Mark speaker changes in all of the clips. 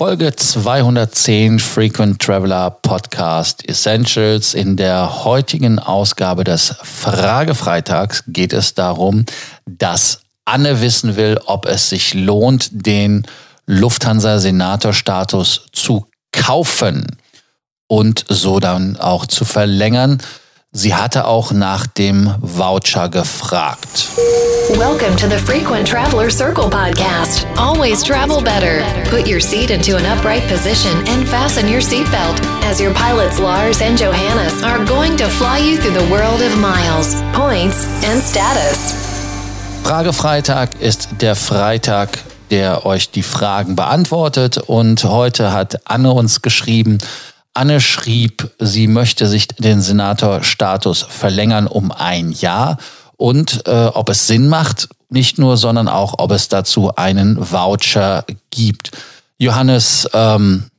Speaker 1: Folge 210 Frequent Traveler Podcast Essentials. In der heutigen Ausgabe des Fragefreitags geht es darum, dass Anne wissen will, ob es sich lohnt, den Lufthansa-Senator-Status zu kaufen und so dann auch zu verlängern. Sie hatte auch nach dem Voucher gefragt.
Speaker 2: Welcome to the Frequent Traveler Circle podcast. Always travel better. Put your seat into an upright position and fasten your seatbelt as your pilots Lars and Johannes are going to fly you through the world of miles, points and status.
Speaker 1: Fragefreitag ist der Freitag, der euch die Fragen beantwortet und heute hat Anne uns geschrieben, Anne schrieb, sie möchte sich den Senatorstatus verlängern um ein Jahr und äh, ob es Sinn macht, nicht nur, sondern auch, ob es dazu einen Voucher gibt. Johannes, ähm,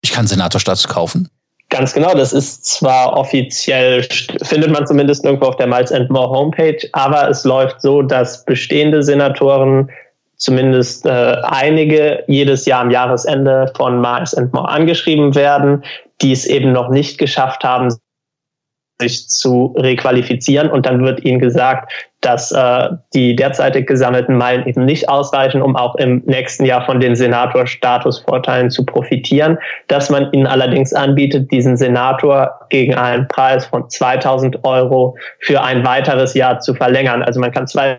Speaker 1: ich kann Senatorstatus kaufen?
Speaker 3: Ganz genau, das ist zwar offiziell, findet man zumindest irgendwo auf der Miles and More Homepage, aber es läuft so, dass bestehende Senatoren zumindest äh, einige jedes Jahr am Jahresende von Mars and More angeschrieben werden, die es eben noch nicht geschafft haben, sich zu requalifizieren. Und dann wird ihnen gesagt, dass äh, die derzeitig gesammelten Meilen eben nicht ausreichen, um auch im nächsten Jahr von den Senator-Statusvorteilen zu profitieren. Dass man ihnen allerdings anbietet, diesen Senator gegen einen Preis von 2000 Euro für ein weiteres Jahr zu verlängern. Also man kann zwei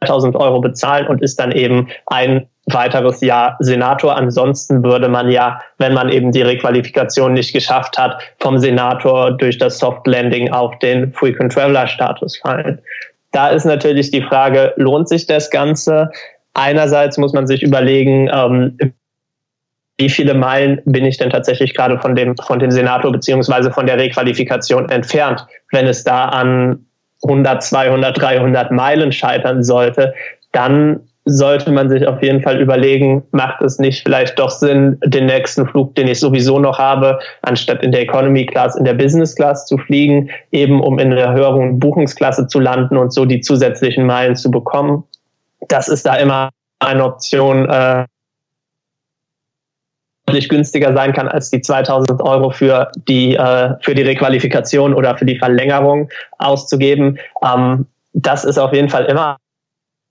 Speaker 3: 1000 Euro bezahlen und ist dann eben ein weiteres Jahr Senator. Ansonsten würde man ja, wenn man eben die Requalifikation nicht geschafft hat, vom Senator durch das Soft Landing auf den Frequent Traveler Status fallen. Da ist natürlich die Frage, lohnt sich das Ganze? Einerseits muss man sich überlegen, ähm, wie viele Meilen bin ich denn tatsächlich gerade von dem, von dem Senator beziehungsweise von der Requalifikation entfernt, wenn es da an 100, 200, 300 Meilen scheitern sollte, dann sollte man sich auf jeden Fall überlegen, macht es nicht vielleicht doch Sinn, den nächsten Flug, den ich sowieso noch habe, anstatt in der Economy Class, in der Business Class zu fliegen, eben um in einer höheren Buchungsklasse zu landen und so die zusätzlichen Meilen zu bekommen. Das ist da immer eine Option, äh, deutlich günstiger sein kann als die 2000 Euro für die, äh, für die Requalifikation oder für die Verlängerung auszugeben. Ähm, das ist auf jeden Fall immer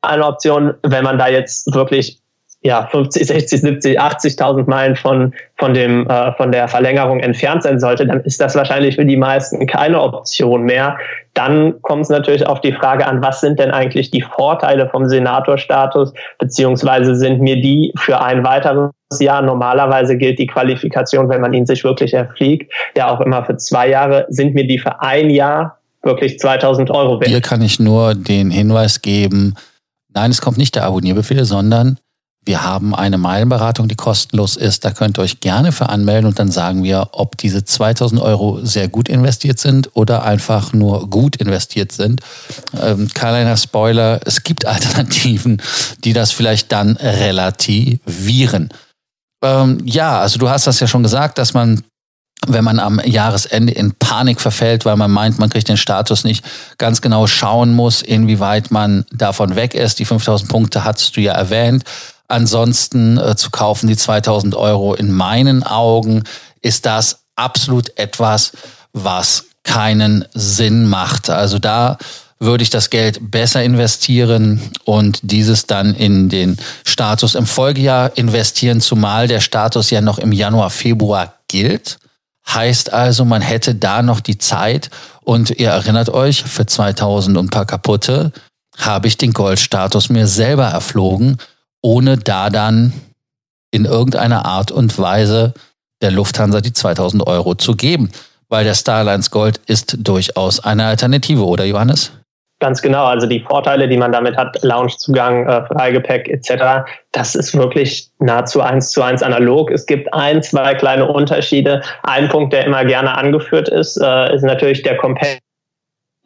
Speaker 3: eine Option, wenn man da jetzt wirklich ja, 50, 60, 70, 80.000 Meilen von, von, dem, äh, von der Verlängerung entfernt sein sollte, dann ist das wahrscheinlich für die meisten keine Option mehr. Dann kommt es natürlich auf die Frage an, was sind denn eigentlich die Vorteile vom Senatorstatus, beziehungsweise sind mir die für ein weiteres Jahr, normalerweise gilt die Qualifikation, wenn man ihn sich wirklich erfliegt, ja auch immer für zwei Jahre, sind mir die für ein Jahr wirklich 2000 Euro
Speaker 1: wert. Hier kann ich nur den Hinweis geben, nein, es kommt nicht der Abonnierbefehl, sondern wir haben eine Meilenberatung, die kostenlos ist. Da könnt ihr euch gerne für anmelden und dann sagen wir, ob diese 2000 Euro sehr gut investiert sind oder einfach nur gut investiert sind. Ähm, kleiner Spoiler, es gibt Alternativen, die das vielleicht dann relativieren. Ähm, ja, also du hast das ja schon gesagt, dass man wenn man am Jahresende in Panik verfällt, weil man meint, man kriegt den Status nicht, ganz genau schauen muss, inwieweit man davon weg ist. Die 5000 Punkte hast du ja erwähnt. Ansonsten äh, zu kaufen, die 2000 Euro in meinen Augen ist das absolut etwas, was keinen Sinn macht. Also da würde ich das Geld besser investieren und dieses dann in den Status im Folgejahr investieren, zumal der Status ja noch im Januar, Februar gilt. Heißt also, man hätte da noch die Zeit und ihr erinnert euch, für 2000 und paar kaputte habe ich den Goldstatus mir selber erflogen ohne da dann in irgendeiner Art und Weise der Lufthansa die 2000 Euro zu geben. Weil der Starlines Gold ist durchaus eine Alternative, oder Johannes?
Speaker 3: Ganz genau, also die Vorteile, die man damit hat, Loungezugang, äh, Freigepäck etc., das ist wirklich nahezu eins zu eins analog. Es gibt ein, zwei kleine Unterschiede. Ein Punkt, der immer gerne angeführt ist, äh, ist natürlich der Companion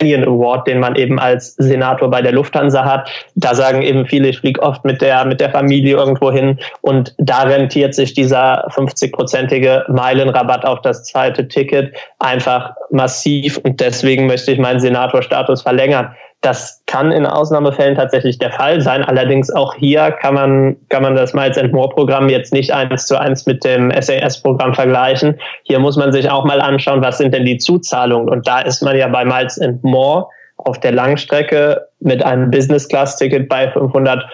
Speaker 3: Companion Award, den man eben als Senator bei der Lufthansa hat. Da sagen eben viele, ich fliege oft mit der, mit der Familie irgendwo hin und da rentiert sich dieser 50-prozentige Meilenrabatt auf das zweite Ticket einfach massiv und deswegen möchte ich meinen Senatorstatus verlängern. Das kann in Ausnahmefällen tatsächlich der Fall sein. Allerdings auch hier kann man, kann man das Miles and More Programm jetzt nicht eins zu eins mit dem SAS Programm vergleichen. Hier muss man sich auch mal anschauen, was sind denn die Zuzahlungen? Und da ist man ja bei Miles and More auf der Langstrecke mit einem Business Class Ticket bei 500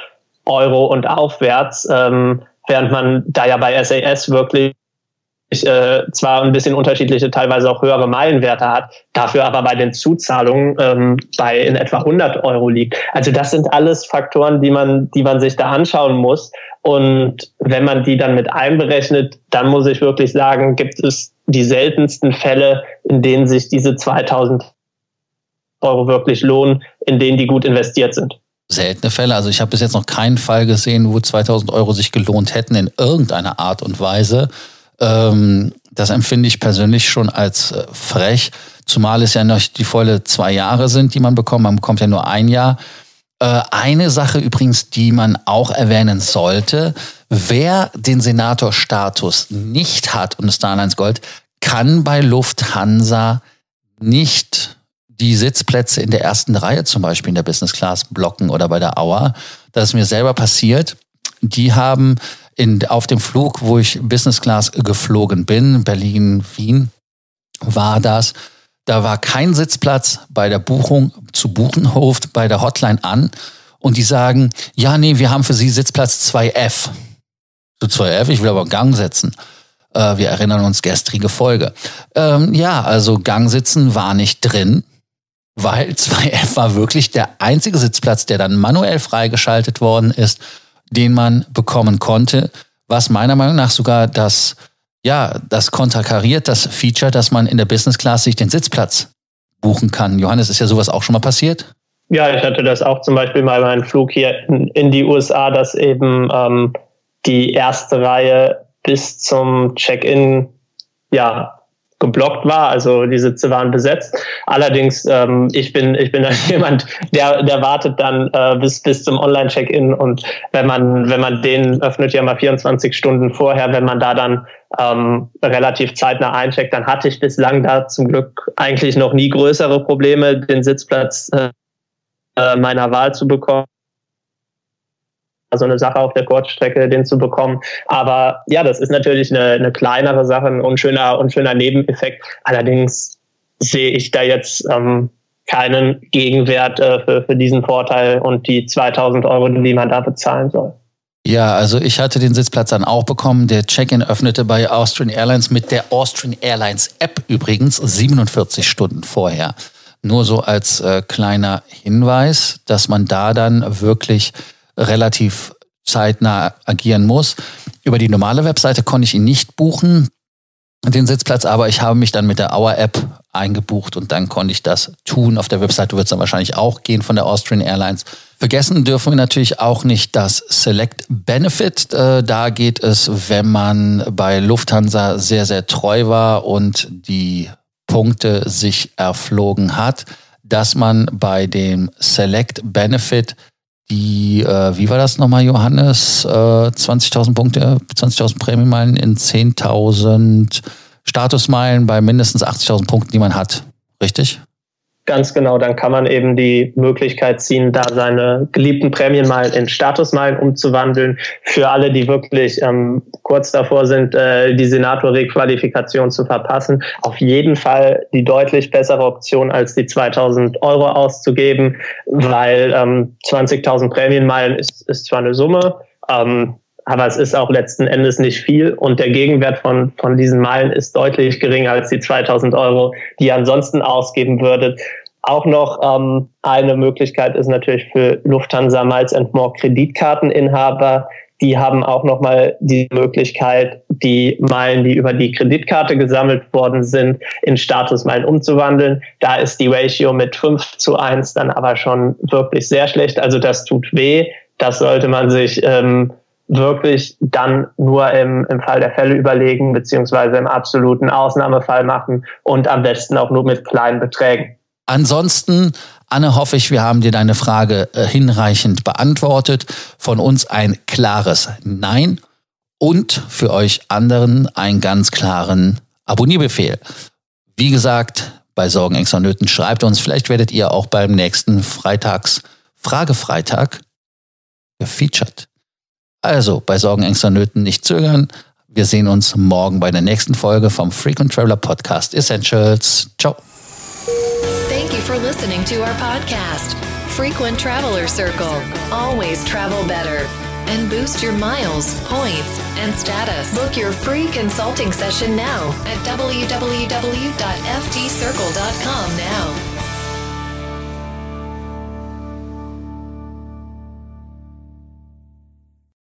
Speaker 3: Euro und aufwärts, ähm, während man da ja bei SAS wirklich äh, zwar ein bisschen unterschiedliche, teilweise auch höhere Meilenwerte hat, dafür aber bei den Zuzahlungen ähm, bei in etwa 100 Euro liegt. Also das sind alles Faktoren, die man, die man sich da anschauen muss. Und wenn man die dann mit einberechnet, dann muss ich wirklich sagen, gibt es die seltensten Fälle, in denen sich diese 2000 Euro wirklich lohnen, in denen die gut investiert sind
Speaker 1: seltene Fälle. Also ich habe bis jetzt noch keinen Fall gesehen, wo 2000 Euro sich gelohnt hätten in irgendeiner Art und Weise. Ähm, das empfinde ich persönlich schon als äh, frech, zumal es ja noch die volle zwei Jahre sind, die man bekommt. Man bekommt ja nur ein Jahr. Äh, eine Sache übrigens, die man auch erwähnen sollte, wer den Senatorstatus nicht hat und Starlines Gold, kann bei Lufthansa nicht die Sitzplätze in der ersten Reihe zum Beispiel in der Business Class blocken oder bei der Auer. Das ist mir selber passiert. Die haben in, auf dem Flug, wo ich Business Class geflogen bin, Berlin, Wien, war das. Da war kein Sitzplatz bei der Buchung zu Buchenhof bei der Hotline an. Und die sagen, ja, nee, wir haben für Sie Sitzplatz 2F. Zu 2F, ich will aber Gang setzen. Äh, wir erinnern uns gestrige Folge. Ähm, ja, also Gang sitzen war nicht drin, weil 2F war wirklich der einzige Sitzplatz, der dann manuell freigeschaltet worden ist den man bekommen konnte, was meiner Meinung nach sogar das, ja, das konterkariert, das Feature, dass man in der Business Class sich den Sitzplatz buchen kann. Johannes, ist ja sowas auch schon mal passiert?
Speaker 3: Ja, ich hatte das auch zum Beispiel mal bei einem Flug hier in, in die USA, dass eben ähm, die erste Reihe bis zum Check-in ja geblockt war, also die Sitze waren besetzt. Allerdings, ähm, ich bin ich bin jemand, der der wartet dann äh, bis bis zum Online-Check-in und wenn man wenn man den öffnet ja mal 24 Stunden vorher, wenn man da dann ähm, relativ zeitnah eincheckt, dann hatte ich bislang da zum Glück eigentlich noch nie größere Probleme, den Sitzplatz äh, äh meiner Wahl zu bekommen so eine Sache auf der Kurzstrecke, den zu bekommen. Aber ja, das ist natürlich eine, eine kleinere Sache, ein unschöner, unschöner Nebeneffekt. Allerdings sehe ich da jetzt ähm, keinen Gegenwert äh, für, für diesen Vorteil und die 2000 Euro, die man da bezahlen soll.
Speaker 1: Ja, also ich hatte den Sitzplatz dann auch bekommen. Der Check-in öffnete bei Austrian Airlines mit der Austrian Airlines App übrigens 47 Stunden vorher. Nur so als äh, kleiner Hinweis, dass man da dann wirklich relativ zeitnah agieren muss. Über die normale Webseite konnte ich ihn nicht buchen, den Sitzplatz, aber ich habe mich dann mit der Hour-App eingebucht und dann konnte ich das tun. Auf der Webseite wird es dann wahrscheinlich auch gehen von der Austrian Airlines. Vergessen dürfen wir natürlich auch nicht das Select Benefit. Äh, da geht es, wenn man bei Lufthansa sehr, sehr treu war und die Punkte sich erflogen hat, dass man bei dem Select Benefit die, äh, wie war das nochmal, Johannes? Äh, 20.000 Punkte, 20.000 Prämienmeilen in 10.000 Statusmeilen bei mindestens 80.000 Punkten, die man hat. Richtig?
Speaker 3: Ganz genau, dann kann man eben die Möglichkeit ziehen, da seine geliebten Prämienmeilen in Statusmeilen umzuwandeln. Für alle, die wirklich ähm, kurz davor sind, äh, die Senator-Requalifikation zu verpassen, auf jeden Fall die deutlich bessere Option, als die 2000 Euro auszugeben, weil ähm, 20.000 Prämienmeilen ist, ist zwar eine Summe, ähm, aber es ist auch letzten Endes nicht viel und der Gegenwert von, von diesen Meilen ist deutlich geringer als die 2000 Euro, die ihr ansonsten ausgeben würdet. Auch noch ähm, eine Möglichkeit ist natürlich für Lufthansa Miles and More Kreditkarteninhaber. Die haben auch nochmal die Möglichkeit, die Meilen, die über die Kreditkarte gesammelt worden sind, in Statusmeilen umzuwandeln. Da ist die Ratio mit 5 zu 1 dann aber schon wirklich sehr schlecht. Also das tut weh. Das sollte man sich ähm, wirklich dann nur im, im Fall der Fälle überlegen, beziehungsweise im absoluten Ausnahmefall machen und am besten auch nur mit kleinen Beträgen.
Speaker 1: Ansonsten, Anne, hoffe ich, wir haben dir deine Frage äh, hinreichend beantwortet. Von uns ein klares Nein und für euch anderen einen ganz klaren Abonnierbefehl. Wie gesagt, bei Sorgen, Ängsten und Nöten. Schreibt uns, vielleicht werdet ihr auch beim nächsten Freitags Fragefreitag gefeatured. Also bei Sorgen, Ängsten und Nöten nicht zögern. Wir sehen uns morgen bei der nächsten Folge vom Frequent Traveler Podcast Essentials. Ciao.
Speaker 2: Thank you for listening to our podcast, Frequent Traveler Circle. Always travel better. And boost your miles, points, and status. Book your free consulting session now at www.ftcircle.com now.